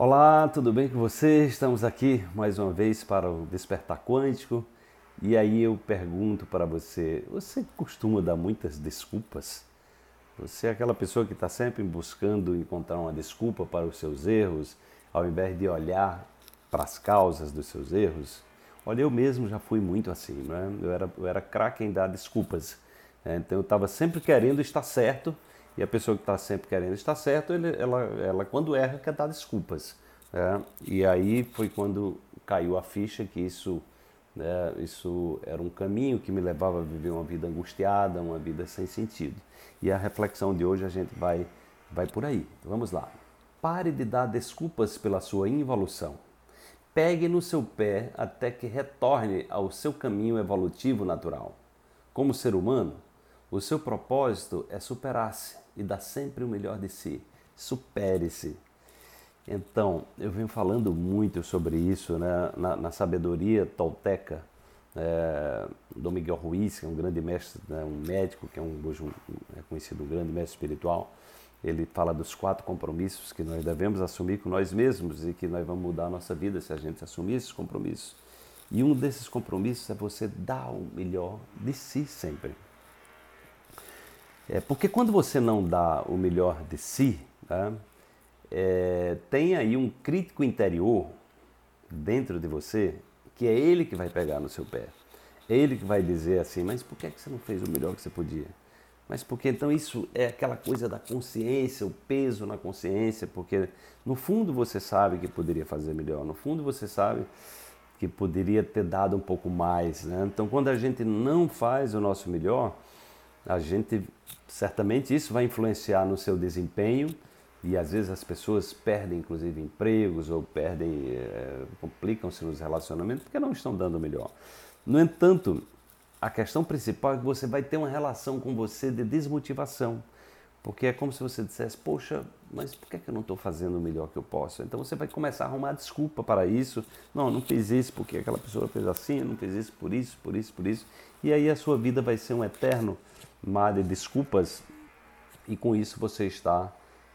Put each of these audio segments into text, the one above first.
Olá, tudo bem com você? Estamos aqui mais uma vez para o Despertar Quântico. E aí eu pergunto para você: você costuma dar muitas desculpas? Você é aquela pessoa que está sempre buscando encontrar uma desculpa para os seus erros, ao invés de olhar para as causas dos seus erros? Olha, eu mesmo já fui muito assim, né? Eu era, eu era craque em dar desculpas. Né? Então eu estava sempre querendo estar certo e a pessoa que está sempre querendo estar certo, ele, ela, ela quando erra quer dar desculpas. Né? E aí foi quando caiu a ficha que isso, né, isso era um caminho que me levava a viver uma vida angustiada, uma vida sem sentido. E a reflexão de hoje a gente vai, vai por aí. Vamos lá. Pare de dar desculpas pela sua involução. Pegue no seu pé até que retorne ao seu caminho evolutivo natural. Como ser humano, o seu propósito é superar-se e dar sempre o melhor de si. Supere-se. Então, eu venho falando muito sobre isso né? na, na sabedoria tolteca é, do Miguel Ruiz, que é um grande mestre, né? um médico, que é um, hoje é conhecido um grande mestre espiritual. Ele fala dos quatro compromissos que nós devemos assumir com nós mesmos e que nós vamos mudar a nossa vida se a gente assumir esses compromissos. E um desses compromissos é você dar o melhor de si sempre. É, porque quando você não dá o melhor de si, tá, é, tem aí um crítico interior dentro de você que é ele que vai pegar no seu pé. É ele que vai dizer assim, mas por que, é que você não fez o melhor que você podia? Mas porque então isso é aquela coisa da consciência, o peso na consciência, porque no fundo você sabe que poderia fazer melhor, no fundo você sabe que poderia ter dado um pouco mais. Né? Então quando a gente não faz o nosso melhor, a gente certamente isso vai influenciar no seu desempenho e às vezes as pessoas perdem inclusive empregos ou perdem é, complicam-se nos relacionamentos porque não estão dando melhor. No entanto, a questão principal é que você vai ter uma relação com você de desmotivação, porque é como se você dissesse, poxa, mas por que, é que eu não estou fazendo o melhor que eu posso? Então você vai começar a arrumar desculpa para isso. Não, não fiz isso porque aquela pessoa fez assim, não fiz isso por isso, por isso, por isso. E aí a sua vida vai ser um eterno mar de desculpas e com isso você está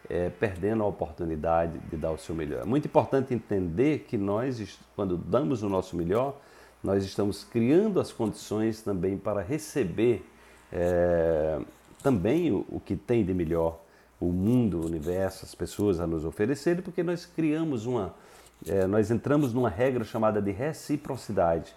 é, perdendo a oportunidade de dar o seu melhor. É muito importante entender que nós, quando damos o nosso melhor, nós estamos criando as condições também para receber é, também o, o, que tem de melhor o mundo, o universo, as pessoas a nos oferecerem, porque nós criamos uma, é, nós entramos numa regra chamada de reciprocidade.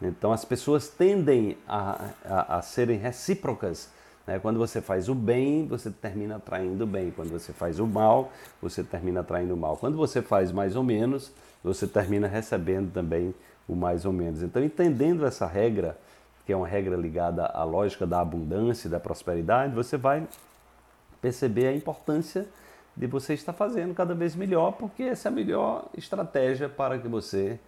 Então as pessoas tendem a, a, a serem recíprocas. Né? Quando você faz o bem, você termina atraindo o bem. Quando você faz o mal, você termina atraindo o mal. Quando você faz mais ou menos, você termina recebendo também o mais ou menos. Então, entendendo essa regra, que é uma regra ligada à lógica da abundância e da prosperidade, você vai perceber a importância de você estar fazendo cada vez melhor, porque essa é a melhor estratégia para que você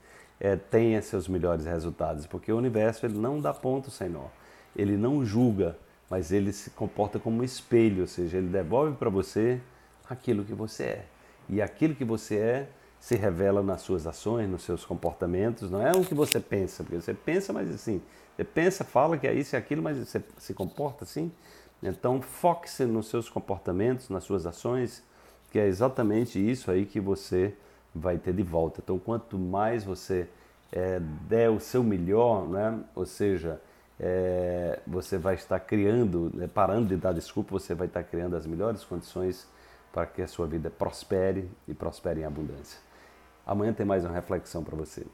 é, tenha seus melhores resultados, porque o universo ele não dá ponto sem nó, ele não julga, mas ele se comporta como um espelho, ou seja, ele devolve para você aquilo que você é. E aquilo que você é se revela nas suas ações, nos seus comportamentos, não é o que você pensa, porque você pensa, mas assim, você pensa, fala que é isso e aquilo, mas você se comporta assim. Então, foque-se nos seus comportamentos, nas suas ações, que é exatamente isso aí que você vai ter de volta. Então, quanto mais você é, der o seu melhor, né? ou seja, é, você vai estar criando, né? parando de dar desculpa, você vai estar criando as melhores condições para que a sua vida prospere e prospere em abundância. Amanhã tem mais uma reflexão para você.